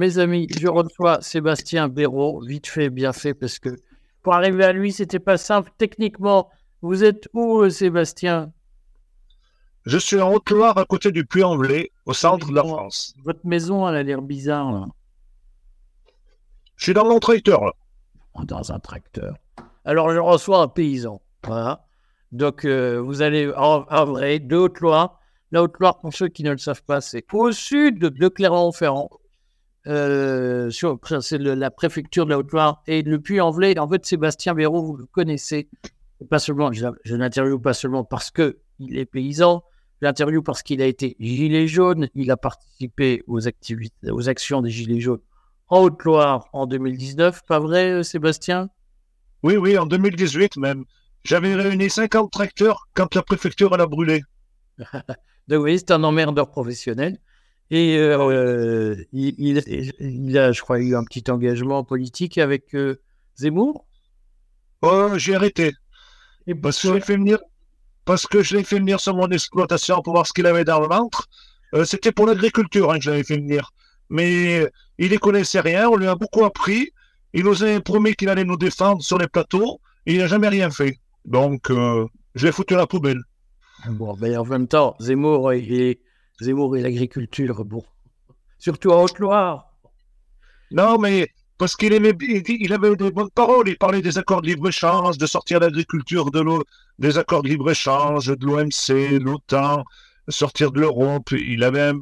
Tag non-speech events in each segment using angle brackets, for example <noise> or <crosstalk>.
mes amis, je reçois Sébastien Béraud, vite fait, bien fait, parce que pour arriver à lui, c'était pas simple techniquement. Vous êtes où, euh, Sébastien? Je suis en Haute-Loire, à côté du Puy-en-Velay, au centre de la France. Votre maison, elle a l'air bizarre, là. Je suis dans mon tracteur, là. Dans un tracteur. Alors, je reçois un paysan. Voilà. Donc, euh, vous allez en, en vrai de Haute-Loire. La Haute-Loire, pour ceux qui ne le savent pas, c'est au sud de Clermont-Ferrand. Euh, c'est la préfecture de la Haute-Loire et le Puy-en-Velay. En fait, Sébastien Béraud, vous le connaissez. Pas seulement, je, je l'interviewe pas seulement parce que il est paysan, je l'interviewe parce qu'il a été gilet jaune. Il a participé aux activités, aux actions des gilets jaunes en Haute-Loire en 2019. Pas vrai, euh, Sébastien? Oui, oui, en 2018 même. J'avais réuni 50 tracteurs quand la préfecture a brûlé. <laughs> Donc, oui, c'est un emmerdeur professionnel. Et euh, il, il, a, je crois, eu un petit engagement politique avec euh, Zemmour? Oh, j'ai arrêté. Et parce, que je l'ai fait venir, parce que je l'ai fait venir sur mon exploitation pour voir ce qu'il avait dans le ventre. Euh, c'était pour l'agriculture hein, que je l'avais fait venir. Mais il ne connaissait rien, on lui a beaucoup appris. Il nous a promis qu'il allait nous défendre sur les plateaux. Et il n'a jamais rien fait. Donc, je l'ai foutu à la poubelle. Bon, ben en même temps, Zemmour, il Zemmour et l'agriculture, bon. Surtout en Haute-Loire. Non, mais parce qu'il aimait, il avait des bonnes paroles. Il parlait des accords de libre-échange, de sortir l'agriculture de l'eau, des accords de libre-échange, de l'OMC, l'OTAN, sortir de l'Europe. Il avait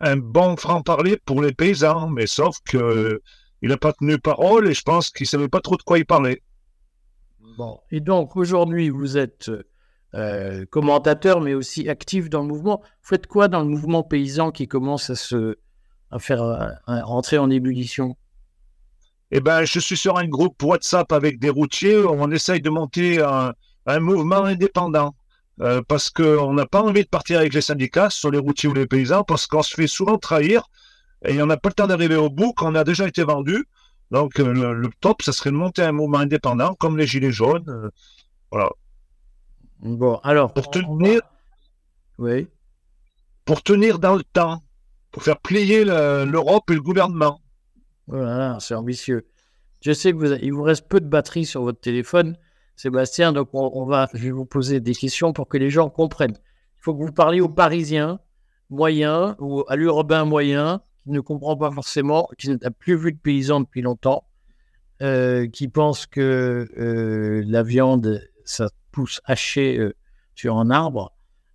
un, bon franc-parler pour les paysans, mais sauf que il n'a pas tenu parole et je pense qu'il ne savait pas trop de quoi il parlait. Bon, et donc aujourd'hui, vous êtes euh, commentateur, mais aussi actif dans le mouvement. Vous faites quoi dans le mouvement paysan qui commence à se faire rentrer en ébullition? Eh ben, je suis sur un groupe WhatsApp avec des routiers. On essaye de monter un, mouvement indépendant. Euh, parce qu'on n'a pas envie de partir avec les syndicats sur les routiers ou les paysans, parce qu'on se fait souvent trahir et on n'a pas le temps d'arriver au bout quand on a déjà été vendu. Donc, euh, le, top, ça serait de monter un mouvement indépendant, comme les Gilets jaunes. voilà. Bon, alors. Pour tenir. Oui. Pour tenir dans le temps. Pour faire plier l'Europe et le gouvernement. Voilà, c'est ambitieux. Je sais que vous, il vous reste peu de batterie sur votre téléphone, Sébastien, donc on, va, je vais vous poser des questions pour que les gens comprennent. Il faut que vous parliez aux Parisiens moyens ou à l'urbain moyen qui ne comprend pas forcément, qui n'a plus vu de paysans depuis longtemps, euh, qui pense que euh, la viande, ça pousse haché euh, sur un arbre.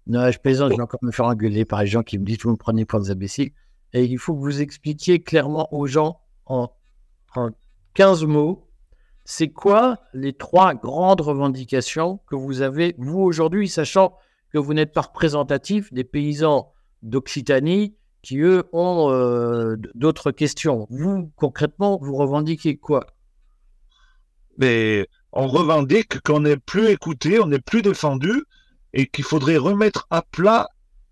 Non, je plaisante, je vais encore me faire engueuler par les gens qui me disent Vous me prenez pour des imbéciles. Et il faut que vous expliquiez clairement aux gens en, 15 mots c'est quoi les trois grandes revendications que vous avez, vous, aujourd'hui, sachant que vous n'êtes pas représentatif des paysans d'Occitanie qui, eux, ont euh, d'autres questions. Vous, concrètement, vous revendiquez quoi? Mais on revendique qu'on n'est plus écouté, on n'est plus défendu et qu'il faudrait remettre à plat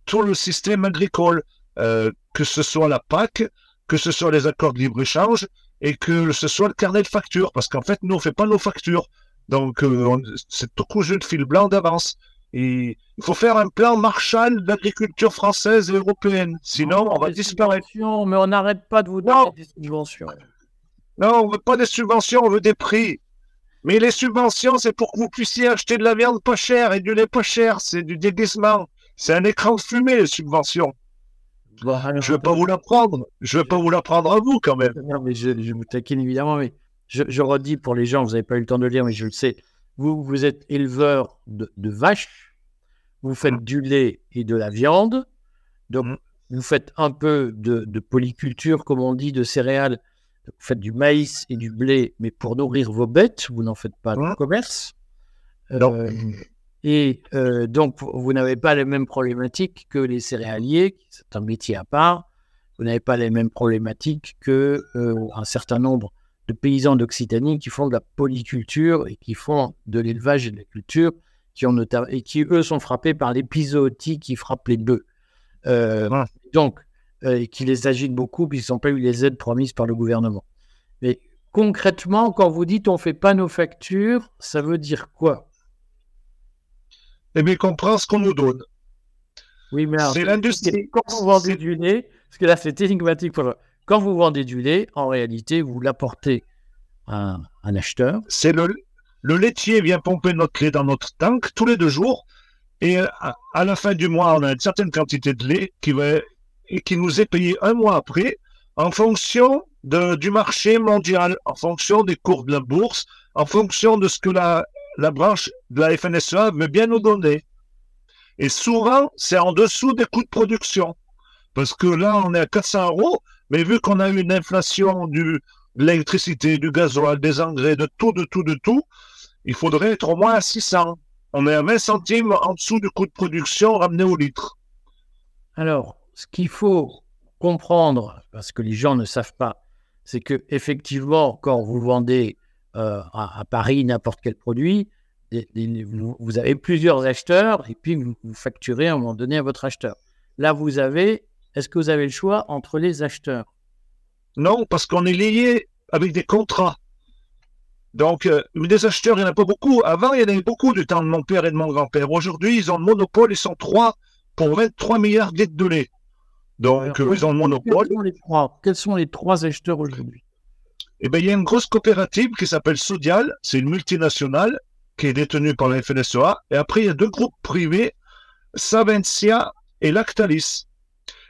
tout le système agricole, euh, que ce soit la PAC, que ce soit les accords de libre-échange et que ce soit le carnet de factures, parce qu'en fait, nous, on ne fait pas nos factures. Donc, euh, c'est tout cousu de fil blanc d'avance. Et il faut faire un plan Marshall d'agriculture française et européenne. Sinon, on va disparaître. Mais on n'arrête pas de vous donner des subventions. Non, on veut pas des subventions, on veut des prix. Mais les subventions, c'est pour que vous puissiez acheter de la viande pas chère et du lait pas cher. C'est du déguisement. C'est un écran de fumée, les subventions. je ne vais pas vous l'apprendre. Je ne vais pas vous l'apprendre à vous, quand même. Non, mais je, vous taquine évidemment. Mais je, redis pour les gens, vous n'avez pas eu le temps de le lire, mais je le sais. Vous, vous êtes éleveur de, vaches. Vous faites mmh. du lait et de la viande. Donc, mmh. vous faites un peu de, de polyculture, comme on dit, de céréales vous faites du maïs et du blé, mais pour nourrir vos bêtes, vous n'en faites pas de hein commerce. Euh, et euh, donc, vous n'avez pas les mêmes problématiques que les céréaliers, c'est un métier à part. Vous n'avez pas les mêmes problématiques que euh, un certain nombre de paysans d'Occitanie qui font de la polyculture et qui font de l'élevage et de la culture, qui ont et qui eux sont frappés par l'épizootie qui frappe les bœufs. Donc, euh, et qui les agite beaucoup, puisqu'ils n'ont pas eu les aides promises par le gouvernement. Mais concrètement, quand vous dites on ne fait pas nos factures, ça veut dire quoi? Eh bien, qu'on prend ce qu'on nous donne. Oui, mais c'est l'industrie. Quand vous vendez du lait, parce que là, c'est énigmatique. Pour... quand vous vendez du lait, en réalité, vous l'apportez à un acheteur. C'est le, le laitier vient pomper notre lait dans notre tank tous les deux jours. Et à, la fin du mois, on a une certaine quantité de lait qui, va, et qui nous est payé un mois après en fonction de, du marché mondial, en fonction des cours de la bourse, en fonction de ce que la, la branche de la FNSEA veut bien nous donner. Et souvent, c'est en dessous des coûts de production. Parce que là, on est à 400 euros, mais vu qu'on a eu une inflation du, de l'électricité, du gasoil, des engrais, de tout, de tout, de tout, il faudrait être au moins à 600. On est à 20 centimes en dessous du coût de production ramené au litre. Alors, ce qu'il faut comprendre, parce que les gens ne savent pas, c'est que effectivement, quand vous vendez euh, à, Paris n'importe quel produit, vous, avez plusieurs acheteurs et puis vous, facturez à un moment donné à votre acheteur. Là, vous avez, est-ce que vous avez le choix entre les acheteurs? Non, parce qu'on est lié avec des contrats. Donc, euh, des acheteurs, il n'y en a pas beaucoup. Avant, il y en avait beaucoup du temps de mon père et de mon grand-père. Aujourd'hui, ils ont le monopole, ils sont trois pour 23 milliards de litres de lait. Donc, ils ont le monopole. Quels sont les trois, quels sont les trois acheteurs aujourd'hui? Eh bien, il y a une grosse coopérative qui s'appelle Sodial. C'est une multinationale qui est détenue par la FNSEA. Et après, il y a deux groupes privés, Savencia et Lactalis.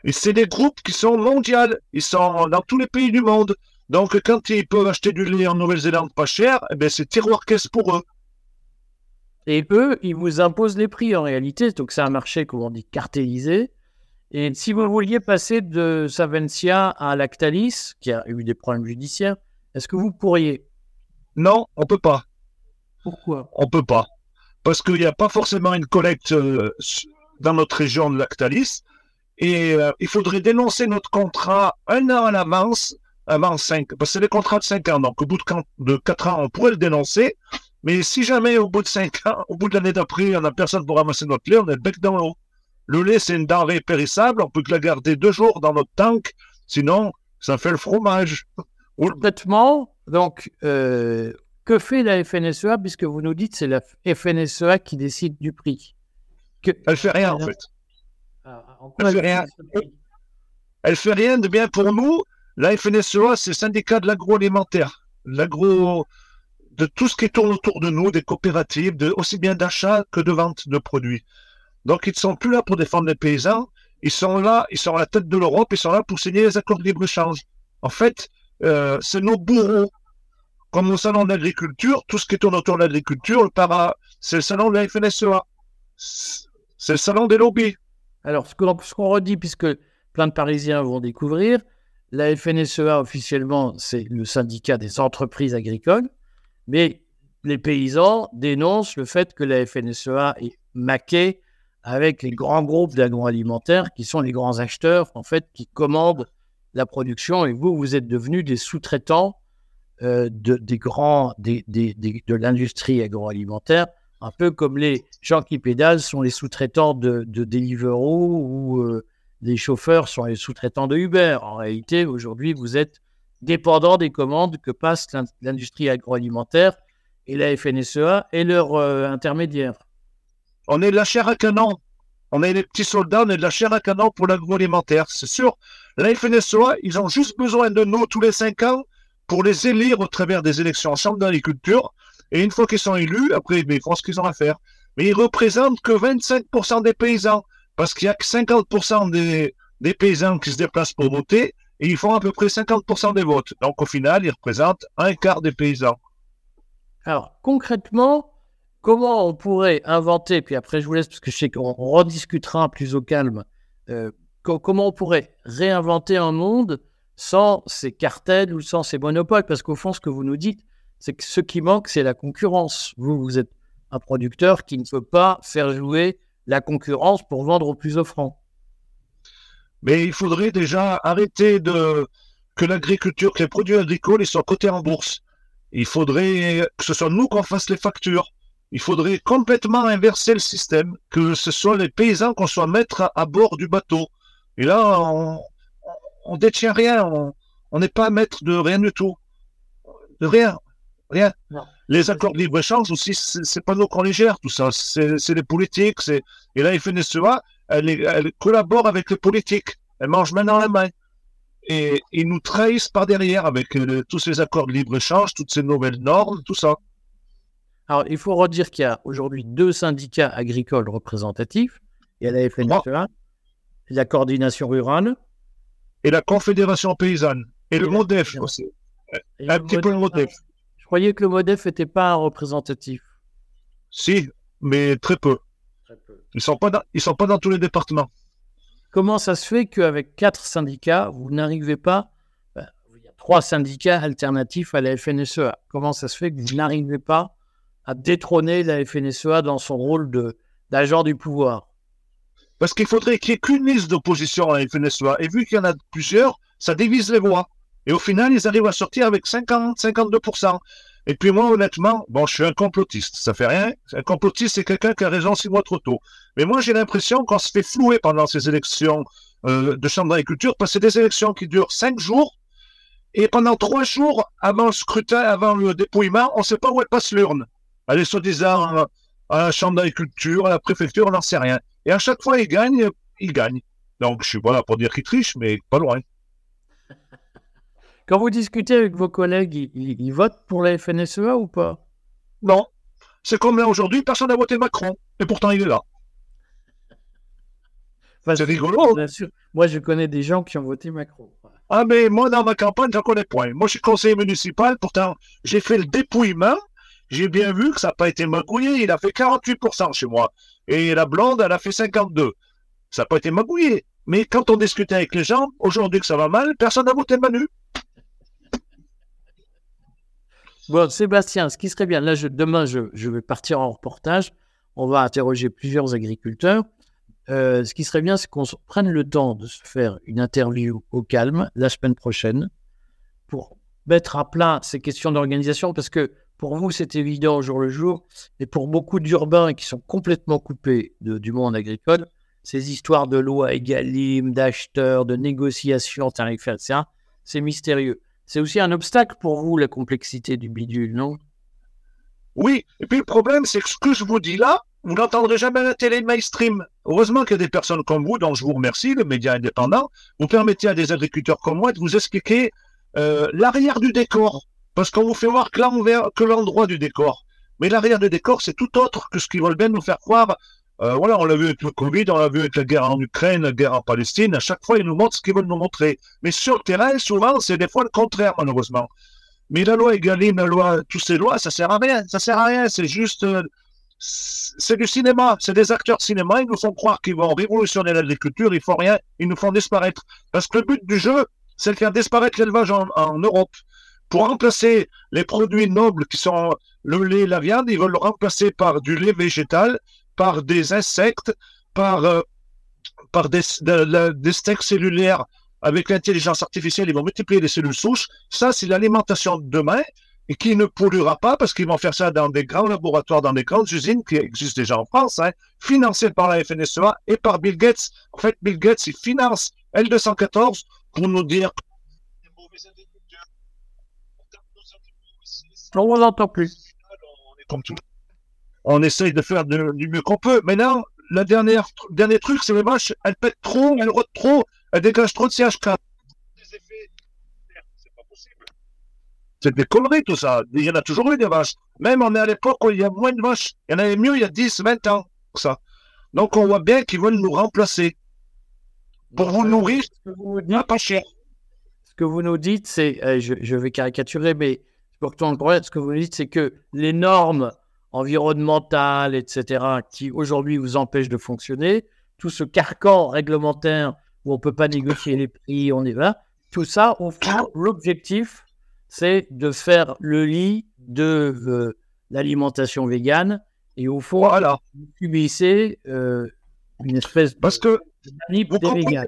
Et c'est des groupes qui sont mondiaux. Ils sont dans tous les pays du monde. Donc, quand ils peuvent acheter du lait en Nouvelle-Zélande pas cher, eh ben, c'est tiroir caisse pour eux. Et eux, ils vous imposent les prix en réalité. Donc, c'est un marché, comme on dit, cartélisé. Et si vous vouliez passer de Savencia à Lactalis, qui a eu des problèmes judiciaires, est-ce que vous pourriez? Non, on peut pas. Pourquoi? On peut pas. Parce qu'il n'y a pas forcément une collecte euh, dans notre région de Lactalis. Et euh, il faudrait dénoncer notre contrat un an à l'avance avant 5, parce que c'est des contrats de 5 ans, donc au bout de 4 ans, on pourrait le dénoncer, mais si jamais au bout de 5 ans, au bout de l'année d'après, on n'a personne pour ramasser notre lait, on est le bec dans l'eau. Le lait, c'est une denrée périssable, on peut que la garder deux jours dans notre tank, sinon, ça fait le fromage. Complètement. Donc, euh, que fait la FNSEA, puisque vous nous dites que c'est la FNSEA qui décide du prix? Que... Elle fait rien, en fait. Ah, elle, fait rien. elle fait rien de bien pour nous. La FNSEA, c'est le syndicat de l'agroalimentaire, l'agro, de tout ce qui tourne autour de nous, des coopératives, de, aussi bien d'achat que de vente de produits. Donc, ils ne sont plus là pour défendre les paysans, ils sont là, ils sont à la tête de l'Europe, ils sont là pour signer les accords de libre-échange. En fait, euh, c'est nos bourreaux. Comme au salon de l'agriculture, tout ce qui tourne autour de l'agriculture, c'est le salon de la FNSEA. C'est le salon des lobbies. Alors, ce qu'on redit, puisque plein de Parisiens vont découvrir, la FNSEA, officiellement, c'est le syndicat des entreprises agricoles, mais les paysans dénoncent le fait que la FNSEA est maquée avec les grands groupes d'agroalimentaire qui sont les grands acheteurs, en fait, qui commandent la production. Et vous, vous êtes devenus des sous-traitants euh, de, des grands, de l'industrie agroalimentaire, un peu comme les gens qui pédalent sont les sous-traitants de, de Deliveroo ou euh, les chauffeurs sont les sous-traitants de Uber. En réalité, aujourd'hui, vous êtes dépendant des commandes que passe l'industrie agroalimentaire et la FNSEA et leurs euh, intermédiaires. On est de la chair à canon. On est les petits soldats, on est de la chair à canon pour l'agroalimentaire. C'est sûr, la FNSEA, ils ont juste besoin de nous tous les cinq ans pour les élire au travers des élections en chambre d'agriculture. Et une fois qu'ils sont élus, après, ils font ce qu'ils ont à faire. Mais ils représentent que 25% des paysans parce qu'il n'y a que 50% des, des, paysans qui se déplacent pour voter et ils font à peu près 50% des votes. Donc au final, ils représentent un quart des paysans. Alors concrètement, comment on pourrait inventer, puis après je vous laisse parce que je sais qu'on rediscutera plus au calme, euh, comment on pourrait réinventer un monde sans ces cartels ou sans ces monopoles? Parce qu'au fond, ce que vous nous dites, c'est que ce qui manque, c'est la concurrence. Vous, vous êtes un producteur qui ne peut pas faire jouer la concurrence pour vendre au plus offrant. Mais il faudrait déjà arrêter de que l'agriculture, que les produits agricoles ils soient cotés en bourse. Il faudrait que ce soit nous qu'on fasse les factures. Il faudrait complètement inverser le système, que ce soit les paysans qu'on soit maître à, bord du bateau. Et là, on, on détient rien, on n'est pas maître de rien du tout. De rien, rien. Les accords de libre-échange aussi, c'est pas nous qu'on les gère, tout ça. C'est les politiques. Et la FNSEA, elle, elle collabore avec les politiques. Elle mange main dans la main. et ils nous trahissent par derrière avec euh, tous ces accords de libre-échange, toutes ces nouvelles normes, tout ça. Alors, il faut redire qu'il y a aujourd'hui deux syndicats agricoles représentatifs. Il y a la FNSEA, la coordination rurale. Et la Confédération paysanne. Et, le MODEF aussi. Un petit peu le MODEF. Je croyais que le MODEF n'était pas représentatif. Si, mais très peu. Ils ne sont, pas dans, sont pas dans tous les départements. Comment ça se fait qu'avec quatre syndicats, vous n'arrivez pas, ben, il y a trois syndicats alternatifs à la FNSEA, comment ça se fait que vous n'arrivez pas à détrôner la FNSEA dans son rôle d'agent du pouvoir Parce qu'il faudrait qu'il n'y ait qu'une liste d'opposition à la FNSEA, et vu qu'il y en a plusieurs, ça divise les voix. Et au final, ils arrivent à sortir avec 50-52%. Et puis moi, honnêtement, bon, je suis un complotiste, ça fait rien. Un complotiste, c'est quelqu'un qui a raison six mois trop tôt. Mais moi, j'ai l'impression qu'on se fait flouer pendant ces élections euh, de chambre d'agriculture, parce que c'est des élections qui durent cinq jours, et pendant trois jours, avant le scrutin, avant le dépouillement, on ne sait pas où elle passe l'urne. Elle est soi-disant à la chambre d'agriculture, à la préfecture, on n'en sait rien. Et à chaque fois, il gagne, il gagne. Donc, je suis pas là pour dire qu'il triche, mais pas loin. Quand vous discutez avec vos collègues, ils, votent pour la FNSEA ou pas? Non. C'est comme là aujourd'hui, personne n'a voté Macron. Et pourtant, il est là. c'est rigolo. Bien sûr. Moi, je connais des gens qui ont voté Macron. Ah, mais moi, dans ma campagne, j'en connais point. Moi, je suis conseiller municipal. Pourtant, j'ai fait le dépouillement. J'ai bien vu que ça n'a pas été magouillé. Il a fait 48% chez moi. Et la blonde, elle a fait 52%. Ça n'a pas été magouillé. Mais quand on discutait avec les gens, aujourd'hui que ça va mal, personne n'a voté Manu. Bon, Sébastien, ce qui serait bien, là, demain, je, vais partir en reportage. On va interroger plusieurs agriculteurs. Euh, ce qui serait bien, c'est qu'on prenne le temps de se faire une interview au calme la semaine prochaine pour mettre à plat ces questions d'organisation, parce que pour vous, c'est évident au jour le jour, et pour beaucoup d'urbains qui sont complètement coupés du monde agricole, ces histoires de loi Egalim, d'acheteurs, de négociations tarifaires, etc., c'est mystérieux. C'est aussi un obstacle pour vous, la complexité du bidule, non? Oui, et puis le problème, c'est que ce que je vous dis là, vous n'entendrez jamais à la télé mainstream. Heureusement qu'il y a des personnes comme vous, dont je vous remercie, le média indépendant, vous permettez à des agriculteurs comme moi de vous expliquer euh, l'arrière du décor. Parce qu'on vous fait voir que l'endroit du décor. Mais l'arrière du décor, c'est tout autre que ce qu'ils veulent bien nous faire croire euh, voilà, on l'a vu avec le Covid, on l'a vu avec la guerre en Ukraine, la guerre en Palestine. À chaque fois, ils nous montrent ce qu'ils veulent nous montrer. Mais sur le terrain, souvent, c'est des fois le contraire, malheureusement. Mais la loi Egalim, la loi, toutes ces lois, ça sert à rien. Ça sert à rien. C'est juste, euh, c'est du cinéma. C'est des acteurs de cinéma. Ils nous font croire qu'ils vont révolutionner l'agriculture. Ils font rien. Ils nous font disparaître. Parce que le but du jeu, c'est de faire disparaître l'élevage en Europe pour remplacer les produits nobles qui sont le lait, la viande, ils veulent le remplacer par du lait végétal par des insectes, par, euh, par des, des steaks cellulaires avec l'intelligence artificielle, ils vont multiplier les cellules souches. Ça, c'est l'alimentation de demain et qui ne polluera pas parce qu'ils vont faire ça dans des grands laboratoires, dans des grandes usines qui existent déjà en France, hein, financées par la FNSEA et par Bill Gates. En fait, Bill Gates, il finance L214 pour nous dire on n'entend plus. On est comme tout on essaye de faire du mieux qu'on peut. Mais là, la dernière, dernier truc, c'est les vaches, elles pètent trop, elles rotent trop, elles dégagent trop de CH4. C'est pas possible. C'est des conneries tout ça. Il y en a toujours eu des vaches. Même on est à l'époque où il y a moins de vaches. Il y en avait mieux il y a 10, 20 ans. Ça. Donc on voit bien qu'ils veulent nous remplacer. Pour vous nourrir, pas cher. Ce que vous nous dites, c'est, euh, je, vais caricaturer, mais pour que le problème, ce que vous dites, c'est que les normes environnementales, etc., qui aujourd'hui vous empêchent de fonctionner, tout ce carcan réglementaire où on ne peut pas négocier les prix, on est là, tout ça, au fond, l'objectif, c'est de faire le lit de euh, l'alimentation végane. Et au fond, voilà. vous subissez euh, une espèce Parce que vous comprenez,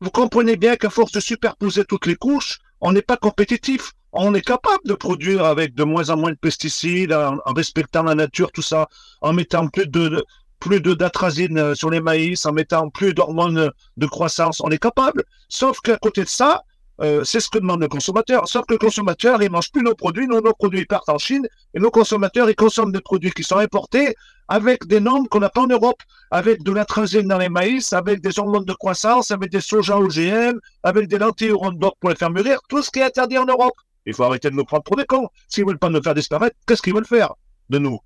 vous comprenez bien qu'à force de superposer toutes les couches, on n'est pas compétitif on est capable de produire avec de moins en moins de pesticides, en, respectant la nature, tout ça, en mettant plus de, plus de d'atrazine euh, sur les maïs, en mettant plus d'hormones de croissance. On est capable. Sauf qu'à côté de ça, euh, c'est ce que demande le consommateur. Sauf que le consommateur, il mange plus nos produits, nos, produits partent en Chine, et nos consommateurs, ils consomment des produits qui sont importés avec des normes qu'on n'a pas en Europe, avec de l'intrazine dans les maïs, avec des hormones de croissance, avec des soja OGM, avec des lentilles au pour les faire mûrir, tout ce qui est interdit en Europe. Il faut arrêter de nous prendre pour des cons. S'ils veulent pas nous faire disparaître, qu'est-ce qu'ils veulent faire de nous?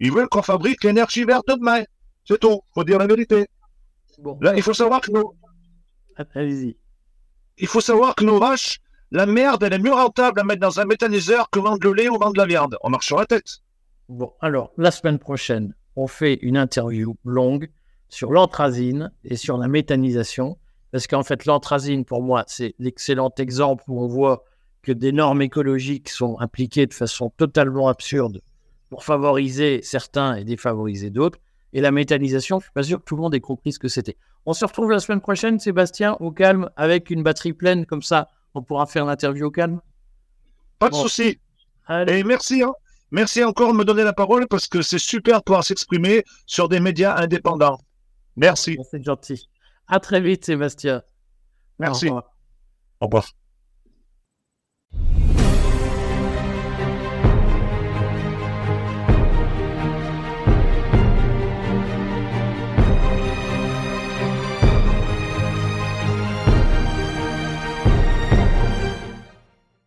Ils veulent qu'on fabrique l'énergie verte de demain. C'est tout. Faut dire la vérité. Bon, Là, il faut savoir que nos, allez-y. il faut savoir que nos vaches, la merde, elle est mieux rentable à mettre dans un méthaniseur que vendre le lait ou vendre la viande. On marche sur la tête. Bon, alors, la semaine prochaine, on fait une interview longue sur l'anthrasine et sur la méthanisation. Parce qu'en fait, l'anthrasine, pour moi, c'est l'excellent exemple où on voit que des normes écologiques sont appliquées de façon totalement absurde pour favoriser certains et défavoriser d'autres. Et la méthanisation, je suis pas sûr que tout le monde ait compris ce que c'était. On se retrouve la semaine prochaine, Sébastien, au calme, avec une batterie pleine, comme ça, on pourra faire l'interview au calme. Pas de Bon. souci. Allez, Et merci, hein. Merci encore de me donner la parole parce que c'est super de pouvoir s'exprimer sur des médias indépendants. Merci. c'est gentil. À très vite, Sébastien. Merci. Au revoir. Au revoir.